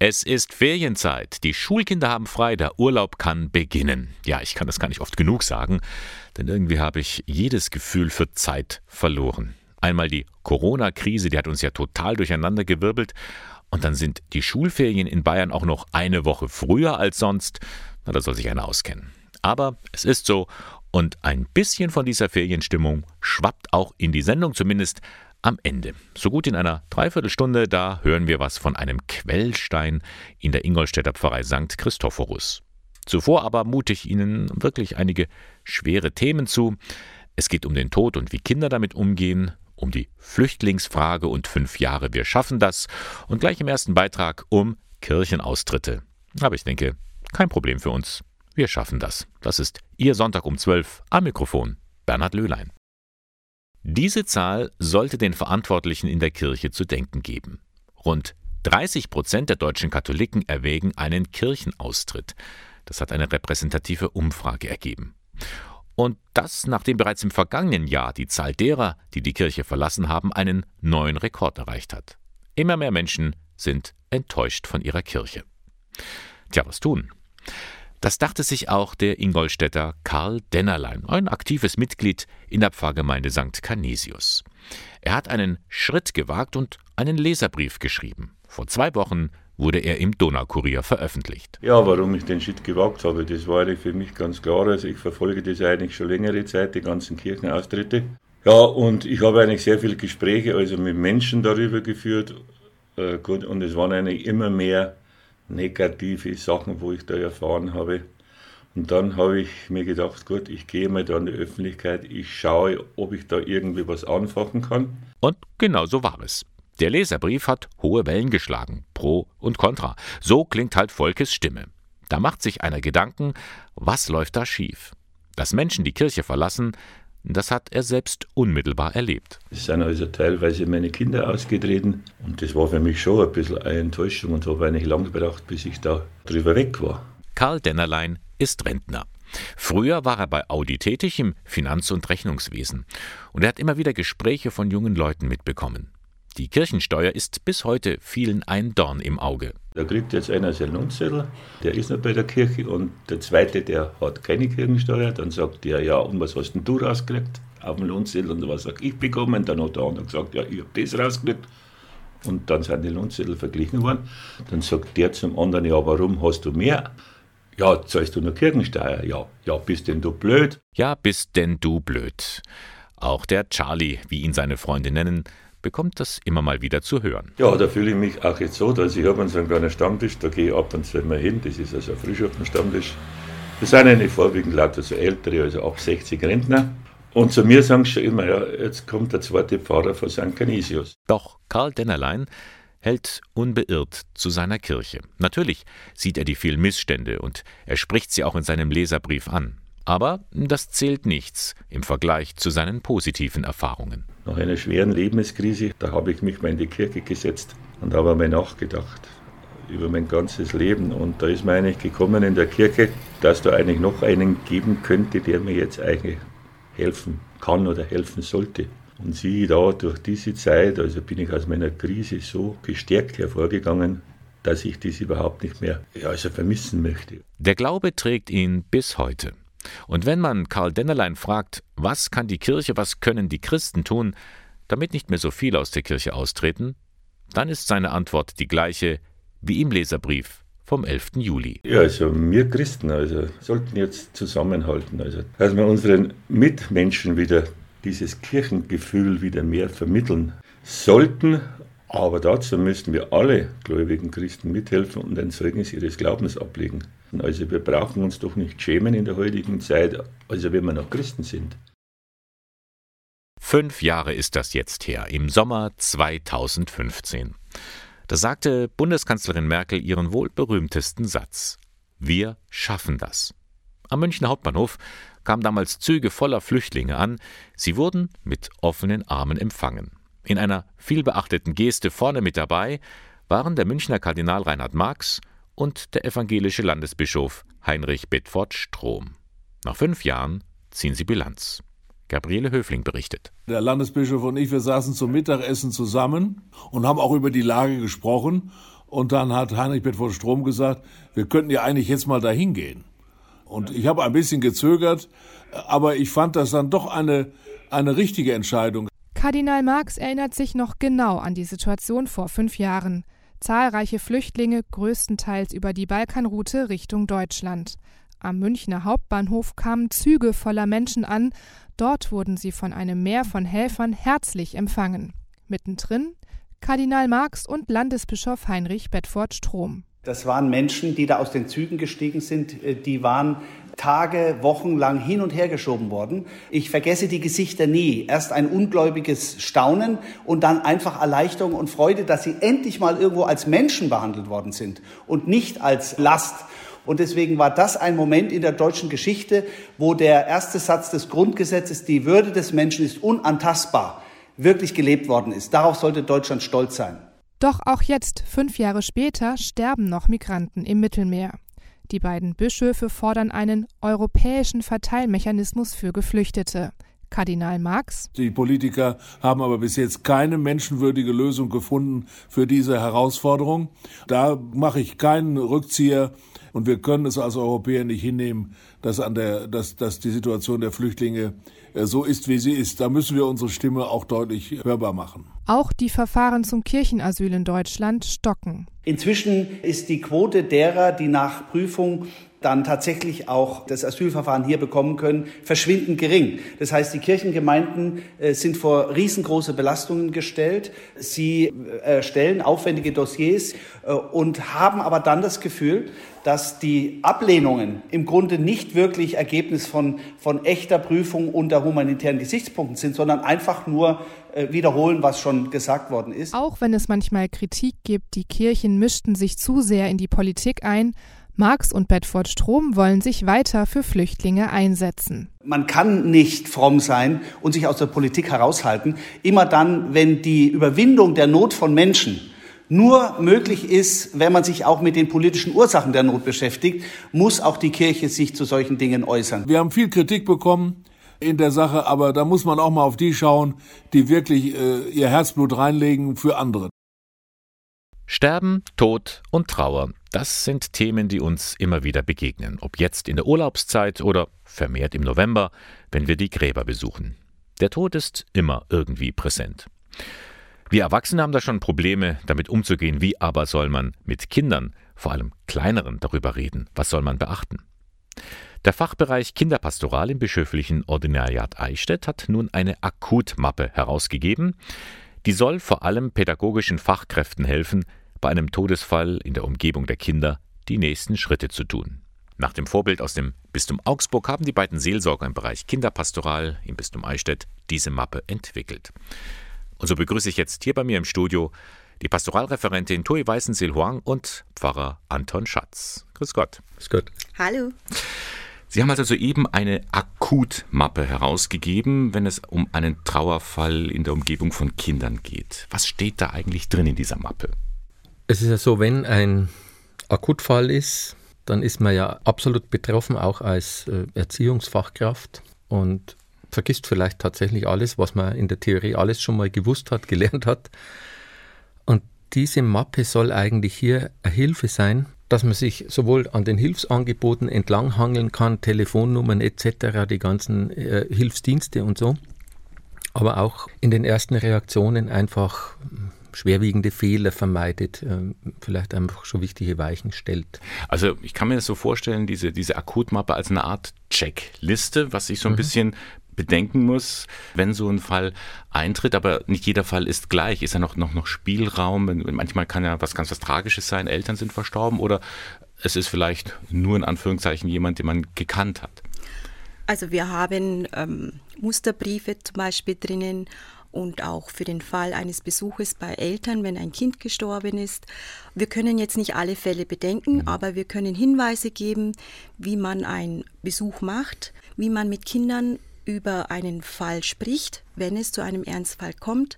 Es ist Ferienzeit, die Schulkinder haben frei, der Urlaub kann beginnen. Ja, ich kann das gar nicht oft genug sagen, denn irgendwie habe ich jedes Gefühl für Zeit verloren. Einmal die Corona-Krise, die hat uns ja total durcheinandergewirbelt, und dann sind die Schulferien in Bayern auch noch eine Woche früher als sonst. Na, da soll sich einer auskennen. Aber es ist so, und ein bisschen von dieser Ferienstimmung schwappt auch in die Sendung, zumindest am Ende. So gut in einer Dreiviertelstunde, da hören wir was von einem Quellstein in der Ingolstädter Pfarrei St. Christophorus. Zuvor aber mute ich Ihnen wirklich einige schwere Themen zu. Es geht um den Tod und wie Kinder damit umgehen, um die Flüchtlingsfrage und fünf Jahre Wir schaffen das und gleich im ersten Beitrag um Kirchenaustritte. Aber ich denke, kein Problem für uns. Wir schaffen das. Das ist Ihr Sonntag um 12 am Mikrofon. Bernhard Löhlein. Diese Zahl sollte den Verantwortlichen in der Kirche zu denken geben. Rund 30 Prozent der deutschen Katholiken erwägen einen Kirchenaustritt. Das hat eine repräsentative Umfrage ergeben. Und das, nachdem bereits im vergangenen Jahr die Zahl derer, die die Kirche verlassen haben, einen neuen Rekord erreicht hat. Immer mehr Menschen sind enttäuscht von ihrer Kirche. Tja, was tun? Das dachte sich auch der Ingolstädter Karl Dennerlein, ein aktives Mitglied in der Pfarrgemeinde St. Canisius. Er hat einen Schritt gewagt und einen Leserbrief geschrieben. Vor zwei Wochen wurde er im Donaukurier veröffentlicht. Ja, warum ich den Schritt gewagt habe, das war eigentlich für mich ganz klar. Also ich verfolge das eigentlich schon längere Zeit, die ganzen Kirchenaustritte. Ja, und ich habe eigentlich sehr viele Gespräche also mit Menschen darüber geführt. Äh, gut, und es waren eigentlich immer mehr negative Sachen, wo ich da erfahren habe. Und dann habe ich mir gedacht, gut, ich gehe mal da in die Öffentlichkeit, ich schaue, ob ich da irgendwie was anfachen kann. Und genau so war es. Der Leserbrief hat hohe Wellen geschlagen, pro und contra. So klingt halt Volkes Stimme. Da macht sich einer Gedanken, was läuft da schief? Dass Menschen die Kirche verlassen, das hat er selbst unmittelbar erlebt. Es sind also teilweise meine Kinder ausgetreten und das war für mich schon ein bisschen eine Enttäuschung und habe eigentlich lange gebraucht, bis ich da drüber weg war. Karl Dennerlein ist Rentner. Früher war er bei Audi tätig im Finanz- und Rechnungswesen und er hat immer wieder Gespräche von jungen Leuten mitbekommen. Die Kirchensteuer ist bis heute vielen ein Dorn im Auge. Da kriegt jetzt einer seinen Lohnzettel, der ist noch bei der Kirche und der zweite, der hat keine Kirchensteuer. Dann sagt der, ja, und was hast denn du rausgekriegt auf dem Lohnzettel? Und was sag ich bekommen? Dann hat der andere gesagt, ja, ich habe das rausgekriegt. Und dann sind die Lohnzettel verglichen worden. Dann sagt der zum anderen, ja, warum hast du mehr? Ja, zahlst du nur Kirchensteuer? Ja, ja, bist denn du blöd? Ja, bist denn du blöd. Auch der Charlie, wie ihn seine Freunde nennen, bekommt das immer mal wieder zu hören. Ja, da fühle ich mich auch jetzt so, dass ich habe so einen kleinen Stammtisch, da gehe ich ab und zu mal hin, das ist also ein Frühschaften-Stammtisch. Das sind eine vorwiegend lauter so ältere, also ab 60 Rentner. Und zu mir sagen sie schon immer, ja, jetzt kommt der zweite Pfarrer von St. Canisius. Doch Karl Dennerlein hält unbeirrt zu seiner Kirche. Natürlich sieht er die vielen Missstände und er spricht sie auch in seinem Leserbrief an. Aber das zählt nichts im Vergleich zu seinen positiven Erfahrungen. Nach einer schweren Lebenskrise, da habe ich mich mal in die Kirche gesetzt und habe mal nachgedacht über mein ganzes Leben. Und da ist mir eigentlich gekommen in der Kirche, dass da eigentlich noch einen geben könnte, der mir jetzt eigentlich helfen kann oder helfen sollte. Und siehe da, durch diese Zeit, also bin ich aus meiner Krise so gestärkt hervorgegangen, dass ich das überhaupt nicht mehr ja, also vermissen möchte. Der Glaube trägt ihn bis heute. Und wenn man Karl Dennerlein fragt, was kann die Kirche, was können die Christen tun, damit nicht mehr so viele aus der Kirche austreten, dann ist seine Antwort die gleiche wie im Leserbrief vom 11. Juli. Ja, also wir Christen also, sollten jetzt zusammenhalten, also, dass wir unseren Mitmenschen wieder dieses Kirchengefühl wieder mehr vermitteln sollten. Aber dazu müssten wir alle gläubigen Christen mithelfen und ein Zeugnis ihres Glaubens ablegen. Also wir brauchen uns doch nicht schämen in der heutigen Zeit, also wenn wir noch Christen sind. Fünf Jahre ist das jetzt her, im Sommer 2015. Da sagte Bundeskanzlerin Merkel ihren wohl berühmtesten Satz. Wir schaffen das. Am Münchner Hauptbahnhof kamen damals Züge voller Flüchtlinge an. Sie wurden mit offenen Armen empfangen. In einer vielbeachteten Geste vorne mit dabei waren der Münchner Kardinal Reinhard Marx und der evangelische Landesbischof Heinrich Bedford Strom. Nach fünf Jahren ziehen sie Bilanz. Gabriele Höfling berichtet. Der Landesbischof und ich, wir saßen zum Mittagessen zusammen und haben auch über die Lage gesprochen. Und dann hat Heinrich Bedford Strom gesagt, wir könnten ja eigentlich jetzt mal dahin gehen. Und ich habe ein bisschen gezögert, aber ich fand das dann doch eine, eine richtige Entscheidung. Kardinal Marx erinnert sich noch genau an die Situation vor fünf Jahren. Zahlreiche Flüchtlinge, größtenteils über die Balkanroute Richtung Deutschland. Am Münchner Hauptbahnhof kamen Züge voller Menschen an, dort wurden sie von einem Meer von Helfern herzlich empfangen. Mittendrin Kardinal Marx und Landesbischof Heinrich Bedford Strom. Das waren Menschen, die da aus den Zügen gestiegen sind, äh, die waren Tage, Wochen lang hin und her geschoben worden. Ich vergesse die Gesichter nie. Erst ein ungläubiges Staunen und dann einfach Erleichterung und Freude, dass sie endlich mal irgendwo als Menschen behandelt worden sind und nicht als Last. Und deswegen war das ein Moment in der deutschen Geschichte, wo der erste Satz des Grundgesetzes, die Würde des Menschen ist unantastbar, wirklich gelebt worden ist. Darauf sollte Deutschland stolz sein. Doch auch jetzt, fünf Jahre später, sterben noch Migranten im Mittelmeer. Die beiden Bischöfe fordern einen europäischen Verteilmechanismus für Geflüchtete. Kardinal Marx. Die Politiker haben aber bis jetzt keine menschenwürdige Lösung gefunden für diese Herausforderung. Da mache ich keinen Rückzieher und wir können es als Europäer nicht hinnehmen, dass, an der, dass, dass die Situation der Flüchtlinge so ist, wie sie ist. Da müssen wir unsere Stimme auch deutlich hörbar machen. Auch die Verfahren zum Kirchenasyl in Deutschland stocken. Inzwischen ist die Quote derer, die nach Prüfung dann tatsächlich auch das Asylverfahren hier bekommen können, verschwindend gering. Das heißt, die Kirchengemeinden äh, sind vor riesengroße Belastungen gestellt. Sie erstellen äh, aufwendige Dossiers äh, und haben aber dann das Gefühl, dass die Ablehnungen im Grunde nicht wirklich Ergebnis von, von echter Prüfung unter humanitären Gesichtspunkten sind, sondern einfach nur wiederholen, was schon gesagt worden ist. Auch wenn es manchmal Kritik gibt, die Kirchen mischten sich zu sehr in die Politik ein, Marx und Bedford Strom wollen sich weiter für Flüchtlinge einsetzen. Man kann nicht fromm sein und sich aus der Politik heraushalten. Immer dann, wenn die Überwindung der Not von Menschen nur möglich ist, wenn man sich auch mit den politischen Ursachen der Not beschäftigt, muss auch die Kirche sich zu solchen Dingen äußern. Wir haben viel Kritik bekommen in der Sache, aber da muss man auch mal auf die schauen, die wirklich äh, ihr Herzblut reinlegen für andere. Sterben, Tod und Trauer, das sind Themen, die uns immer wieder begegnen, ob jetzt in der Urlaubszeit oder vermehrt im November, wenn wir die Gräber besuchen. Der Tod ist immer irgendwie präsent. Wir Erwachsene haben da schon Probleme, damit umzugehen. Wie aber soll man mit Kindern, vor allem kleineren, darüber reden? Was soll man beachten? Der Fachbereich Kinderpastoral im bischöflichen Ordinariat Eichstätt hat nun eine Akutmappe herausgegeben. Die soll vor allem pädagogischen Fachkräften helfen, bei einem Todesfall in der Umgebung der Kinder die nächsten Schritte zu tun. Nach dem Vorbild aus dem Bistum Augsburg haben die beiden Seelsorger im Bereich Kinderpastoral im Bistum Eichstätt diese Mappe entwickelt. Und so begrüße ich jetzt hier bei mir im Studio die Pastoralreferentin Tui Weißenseel Huang und Pfarrer Anton Schatz. Grüß Gott. Grüß Gott. Hallo. Sie haben also soeben eine Akutmappe herausgegeben, wenn es um einen Trauerfall in der Umgebung von Kindern geht. Was steht da eigentlich drin in dieser Mappe? Es ist ja so, wenn ein Akutfall ist, dann ist man ja absolut betroffen, auch als äh, Erziehungsfachkraft und vergisst vielleicht tatsächlich alles, was man in der Theorie alles schon mal gewusst hat, gelernt hat. Und diese Mappe soll eigentlich hier eine Hilfe sein, dass man sich sowohl an den Hilfsangeboten entlanghangeln kann, Telefonnummern etc., die ganzen äh, Hilfsdienste und so, aber auch in den ersten Reaktionen einfach schwerwiegende Fehler vermeidet, ähm, vielleicht einfach schon wichtige Weichen stellt. Also ich kann mir das so vorstellen, diese, diese Akutmappe als eine Art Checkliste, was ich so ein mhm. bisschen bedenken muss, wenn so ein Fall eintritt, aber nicht jeder Fall ist gleich. Ist ja noch, noch, noch Spielraum? Manchmal kann ja was ganz was Tragisches sein, Eltern sind verstorben oder es ist vielleicht nur in Anführungszeichen jemand, den man gekannt hat. Also wir haben ähm, Musterbriefe zum Beispiel drinnen und auch für den Fall eines Besuches bei Eltern, wenn ein Kind gestorben ist. Wir können jetzt nicht alle Fälle bedenken, mhm. aber wir können Hinweise geben, wie man einen Besuch macht, wie man mit Kindern über einen Fall spricht, wenn es zu einem Ernstfall kommt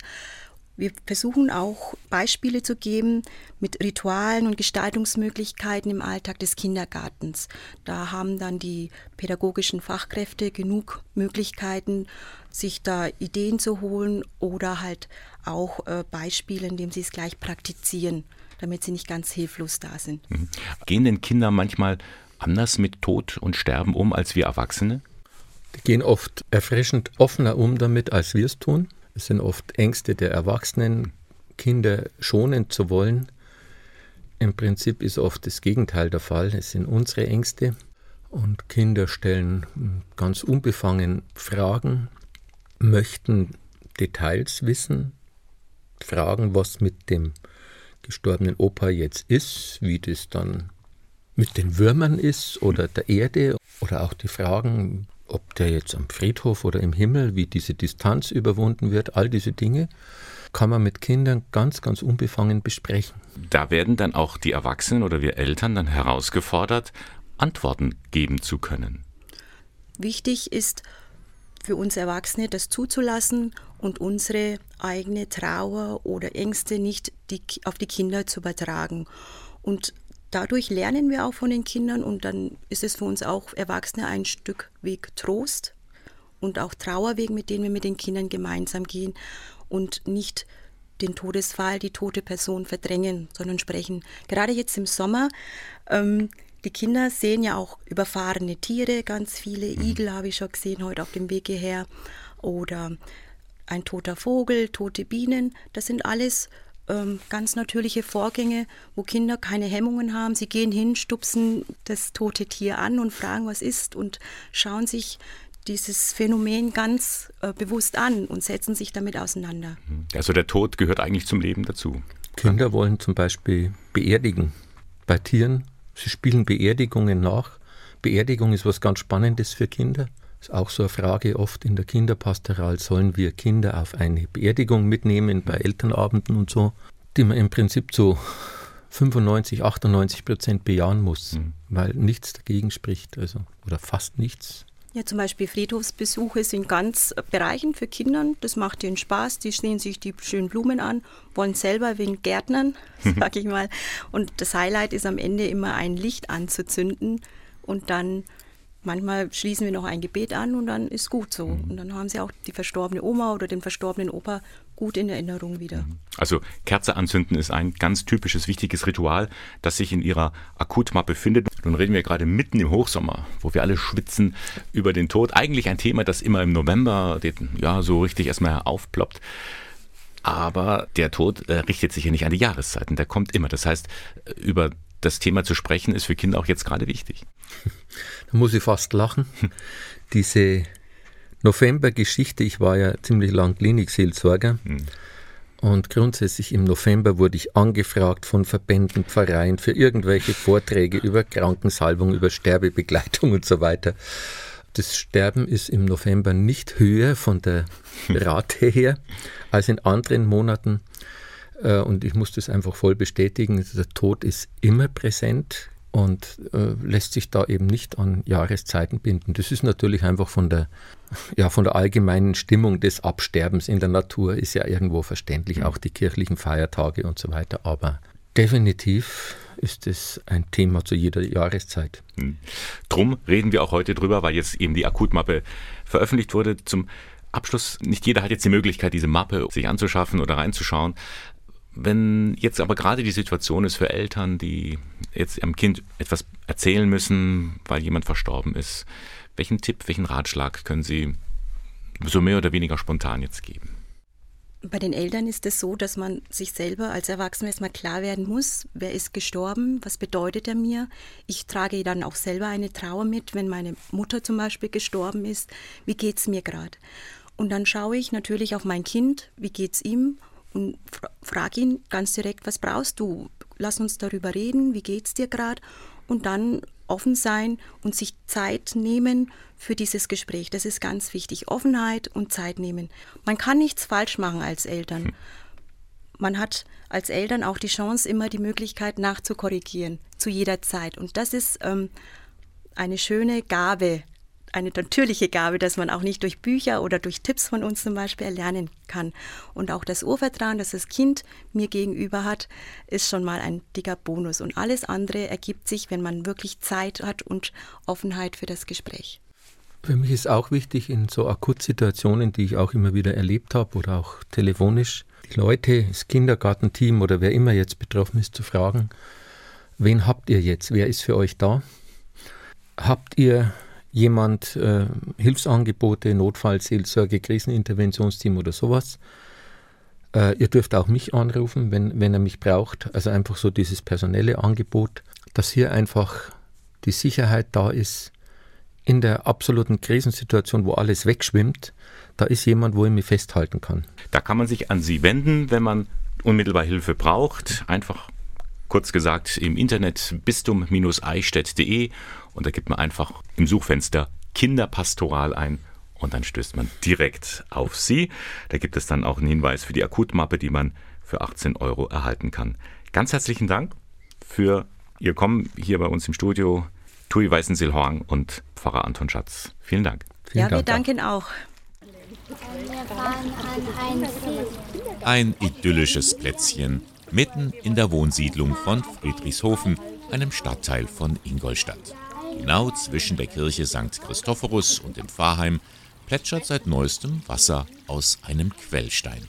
wir versuchen auch Beispiele zu geben mit Ritualen und Gestaltungsmöglichkeiten im Alltag des Kindergartens. Da haben dann die pädagogischen Fachkräfte genug Möglichkeiten, sich da Ideen zu holen oder halt auch äh, Beispiele, indem sie es gleich praktizieren. damit sie nicht ganz hilflos da sind. Mhm. Gehen denn Kinder manchmal anders mit Tod und Sterben um als wir Erwachsene? Die gehen oft erfrischend offener um damit, als wir es tun. Es sind oft Ängste der Erwachsenen, Kinder schonen zu wollen. Im Prinzip ist oft das Gegenteil der Fall. Es sind unsere Ängste und Kinder stellen ganz unbefangen Fragen, möchten Details wissen, fragen, was mit dem gestorbenen Opa jetzt ist, wie das dann mit den Würmern ist oder der Erde oder auch die Fragen, ob der jetzt am Friedhof oder im Himmel, wie diese Distanz überwunden wird, all diese Dinge kann man mit Kindern ganz, ganz unbefangen besprechen. Da werden dann auch die Erwachsenen oder wir Eltern dann herausgefordert, Antworten geben zu können. Wichtig ist für uns Erwachsene, das zuzulassen und unsere eigene Trauer oder Ängste nicht die, auf die Kinder zu übertragen. Und dadurch lernen wir auch von den Kindern und dann ist es für uns auch Erwachsene ein Stück Weg Trost und auch Trauerweg, mit denen wir mit den Kindern gemeinsam gehen und nicht den Todesfall, die tote Person verdrängen, sondern sprechen. Gerade jetzt im Sommer, ähm, die Kinder sehen ja auch überfahrene Tiere, ganz viele mhm. Igel habe ich schon gesehen heute auf dem Weg hierher oder ein toter Vogel, tote Bienen. Das sind alles ähm, ganz natürliche Vorgänge, wo Kinder keine Hemmungen haben. Sie gehen hin, stupsen das tote Tier an und fragen, was ist und schauen sich dieses Phänomen ganz äh, bewusst an und setzen sich damit auseinander. Mhm. Also der Tod gehört eigentlich zum Leben dazu. Kinder wollen zum Beispiel beerdigen. Bei Tieren, sie spielen Beerdigungen nach. Beerdigung ist was ganz Spannendes für Kinder. Ist auch so eine Frage oft in der Kinderpastoral, sollen wir Kinder auf eine Beerdigung mitnehmen bei Elternabenden und so, die man im Prinzip zu 95, 98 Prozent bejahen muss, mhm. weil nichts dagegen spricht, also oder fast nichts. Ja, zum Beispiel Friedhofsbesuche sind ganz Bereichen für Kinder. Das macht ihnen Spaß. Die sehen sich die schönen Blumen an, wollen selber wegen Gärtnern, sag ich mal. Und das Highlight ist am Ende immer ein Licht anzuzünden und dann Manchmal schließen wir noch ein Gebet an und dann ist gut so. Mhm. Und dann haben sie auch die verstorbene Oma oder den verstorbenen Opa gut in Erinnerung wieder. Mhm. Also Kerze anzünden ist ein ganz typisches, wichtiges Ritual, das sich in ihrer Akutmappe findet. Nun reden wir gerade mitten im Hochsommer, wo wir alle schwitzen über den Tod. Eigentlich ein Thema, das immer im November ja, so richtig erstmal aufploppt. Aber der Tod äh, richtet sich ja nicht an die Jahreszeiten, der kommt immer. Das heißt, über das Thema zu sprechen, ist für Kinder auch jetzt gerade wichtig. Da muss ich fast lachen. Diese November-Geschichte, ich war ja ziemlich lang Klinikseelsorger. Mhm. Und grundsätzlich im November wurde ich angefragt von Verbänden, Pfarreien für irgendwelche Vorträge über Krankensalbung, über Sterbebegleitung und so weiter. Das Sterben ist im November nicht höher von der Rate her als in anderen Monaten. Äh, und ich muss das einfach voll bestätigen. Der Tod ist immer präsent und äh, lässt sich da eben nicht an Jahreszeiten binden. Das ist natürlich einfach von der, ja, von der allgemeinen Stimmung des Absterbens in der Natur ist ja irgendwo verständlich, mhm. auch die kirchlichen Feiertage und so weiter. Aber definitiv ist es ein Thema zu jeder Jahreszeit. Mhm. Drum reden wir auch heute drüber, weil jetzt eben die Akutmappe veröffentlicht wurde. Zum Abschluss, nicht jeder hat jetzt die Möglichkeit, diese Mappe sich anzuschaffen oder reinzuschauen. Wenn jetzt aber gerade die Situation ist für Eltern, die jetzt ihrem Kind etwas erzählen müssen, weil jemand verstorben ist, welchen Tipp, welchen Ratschlag können Sie so mehr oder weniger spontan jetzt geben? Bei den Eltern ist es so, dass man sich selber als Erwachsener erstmal klar werden muss, wer ist gestorben, was bedeutet er mir. Ich trage dann auch selber eine Trauer mit, wenn meine Mutter zum Beispiel gestorben ist. Wie geht es mir gerade? Und dann schaue ich natürlich auf mein Kind, wie geht es ihm und frag ihn ganz direkt, was brauchst du? Lass uns darüber reden, wie geht's dir gerade? Und dann offen sein und sich Zeit nehmen für dieses Gespräch. Das ist ganz wichtig. Offenheit und Zeit nehmen. Man kann nichts falsch machen als Eltern. Hm. Man hat als Eltern auch die Chance, immer die Möglichkeit nachzukorrigieren, zu jeder Zeit. Und das ist ähm, eine schöne Gabe, eine natürliche Gabe, dass man auch nicht durch Bücher oder durch Tipps von uns zum Beispiel erlernen kann. Und auch das Urvertrauen, das das Kind mir gegenüber hat, ist schon mal ein dicker Bonus. Und alles andere ergibt sich, wenn man wirklich Zeit hat und Offenheit für das Gespräch. Für mich ist auch wichtig in so Akutsituationen, die ich auch immer wieder erlebt habe oder auch telefonisch, die Leute, das Kindergartenteam oder wer immer jetzt betroffen ist, zu fragen, wen habt ihr jetzt? Wer ist für euch da? Habt ihr jemand äh, Hilfsangebote, Notfallseelsorge, Kriseninterventionsteam oder sowas? Äh, ihr dürft auch mich anrufen, wenn, wenn er mich braucht. Also einfach so dieses personelle Angebot, dass hier einfach die Sicherheit da ist, in der absoluten Krisensituation, wo alles wegschwimmt, da ist jemand, wo ich mich festhalten kann. Da kann man sich an Sie wenden, wenn man unmittelbar Hilfe braucht. Einfach kurz gesagt im Internet bistum-eichstätt.de und da gibt man einfach im Suchfenster Kinderpastoral ein und dann stößt man direkt auf Sie. Da gibt es dann auch einen Hinweis für die Akutmappe, die man für 18 Euro erhalten kann. Ganz herzlichen Dank für Ihr Kommen hier bei uns im Studio. Tui Weißensil-Horn und Pfarrer Anton Schatz. Vielen Dank. Vielen ja, Dank wir danken auch. Ein idyllisches Plätzchen mitten in der Wohnsiedlung von Friedrichshofen, einem Stadtteil von Ingolstadt. Genau zwischen der Kirche St. Christophorus und dem Pfarrheim plätschert seit neuestem Wasser aus einem Quellstein.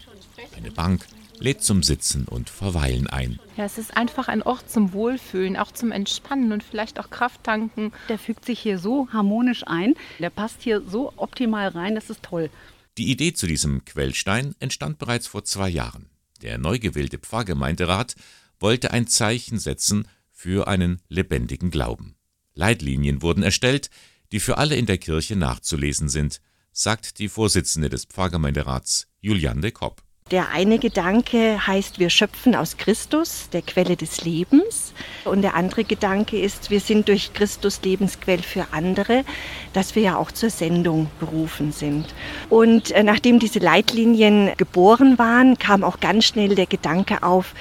Eine Bank lädt zum Sitzen und Verweilen ein. Ja, es ist einfach ein Ort zum Wohlfühlen, auch zum Entspannen und vielleicht auch Kraft tanken. Der fügt sich hier so harmonisch ein. Der passt hier so optimal rein, das ist toll. Die Idee zu diesem Quellstein entstand bereits vor zwei Jahren. Der neu gewählte Pfarrgemeinderat wollte ein Zeichen setzen für einen lebendigen Glauben. Leitlinien wurden erstellt, die für alle in der Kirche nachzulesen sind, sagt die Vorsitzende des Pfarrgemeinderats Juliane Kopp. Der eine Gedanke heißt, wir schöpfen aus Christus, der Quelle des Lebens. Und der andere Gedanke ist, wir sind durch Christus Lebensquell für andere, dass wir ja auch zur Sendung berufen sind. Und äh, nachdem diese Leitlinien geboren waren, kam auch ganz schnell der Gedanke auf,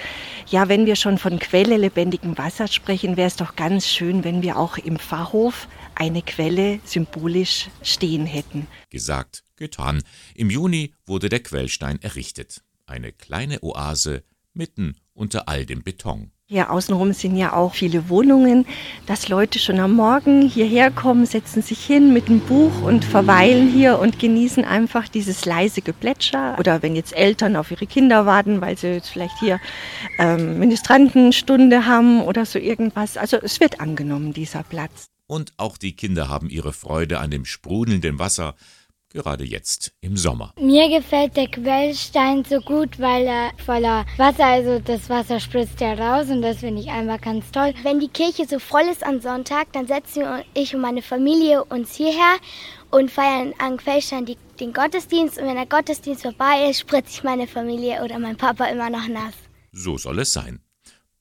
ja, wenn wir schon von Quelle lebendigem Wasser sprechen, wäre es doch ganz schön, wenn wir auch im Pfarrhof eine Quelle symbolisch stehen hätten. Gesagt, getan. Im Juni wurde der Quellstein errichtet. Eine kleine Oase mitten unter all dem Beton. Hier außenrum sind ja auch viele Wohnungen, dass Leute schon am Morgen hierher kommen, setzen sich hin mit einem Buch und verweilen hier und genießen einfach dieses leise Geplätscher. Oder wenn jetzt Eltern auf ihre Kinder warten, weil sie jetzt vielleicht hier ähm, Ministrantenstunde haben oder so irgendwas. Also es wird angenommen, dieser Platz. Und auch die Kinder haben ihre Freude an dem sprudelnden Wasser, gerade jetzt im Sommer. Mir gefällt der Quellstein so gut, weil er voller Wasser, also das Wasser spritzt ja raus und das finde ich einfach ganz toll. Wenn die Kirche so voll ist am Sonntag, dann setzen ich und meine Familie uns hierher und feiern am Quellstein die, den Gottesdienst und wenn der Gottesdienst vorbei ist, spritze ich meine Familie oder mein Papa immer noch nass. So soll es sein,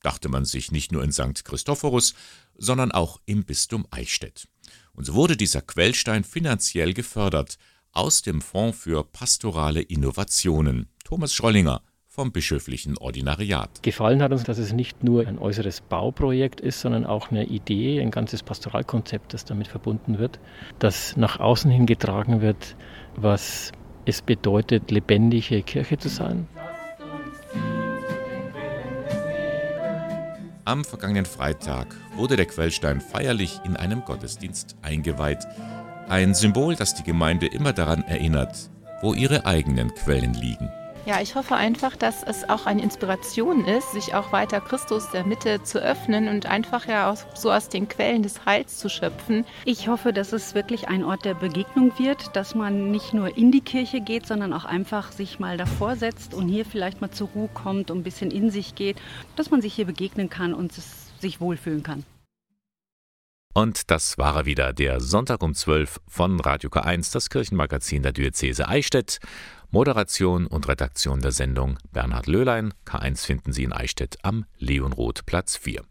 dachte man sich nicht nur in St. Christophorus, sondern auch im Bistum Eichstätt. Und so wurde dieser Quellstein finanziell gefördert, aus dem Fonds für pastorale Innovationen. Thomas Schrollinger vom bischöflichen Ordinariat. Gefallen hat uns, dass es nicht nur ein äußeres Bauprojekt ist, sondern auch eine Idee, ein ganzes Pastoralkonzept, das damit verbunden wird, das nach außen hin getragen wird, was es bedeutet, lebendige Kirche zu sein. Am vergangenen Freitag wurde der Quellstein feierlich in einem Gottesdienst eingeweiht. Ein Symbol, das die Gemeinde immer daran erinnert, wo ihre eigenen Quellen liegen. Ja, ich hoffe einfach, dass es auch eine Inspiration ist, sich auch weiter Christus der Mitte zu öffnen und einfach ja auch so aus den Quellen des Heils zu schöpfen. Ich hoffe, dass es wirklich ein Ort der Begegnung wird, dass man nicht nur in die Kirche geht, sondern auch einfach sich mal davor setzt und hier vielleicht mal zur Ruhe kommt und ein bisschen in sich geht, dass man sich hier begegnen kann und sich wohlfühlen kann. Und das war er wieder, der Sonntag um 12 von Radio K1, das Kirchenmagazin der Diözese Eichstätt. Moderation und Redaktion der Sendung Bernhard Löhlein. K1 finden Sie in Eichstätt am Leonroth Platz 4.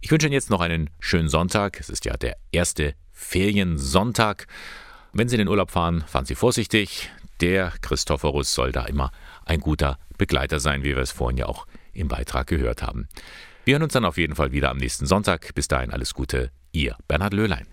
Ich wünsche Ihnen jetzt noch einen schönen Sonntag. Es ist ja der erste Feriensonntag. Wenn Sie in den Urlaub fahren, fahren Sie vorsichtig. Der Christophorus soll da immer ein guter Begleiter sein, wie wir es vorhin ja auch im Beitrag gehört haben. Wir hören uns dann auf jeden Fall wieder am nächsten Sonntag. Bis dahin alles Gute, Ihr Bernhard Löhlein.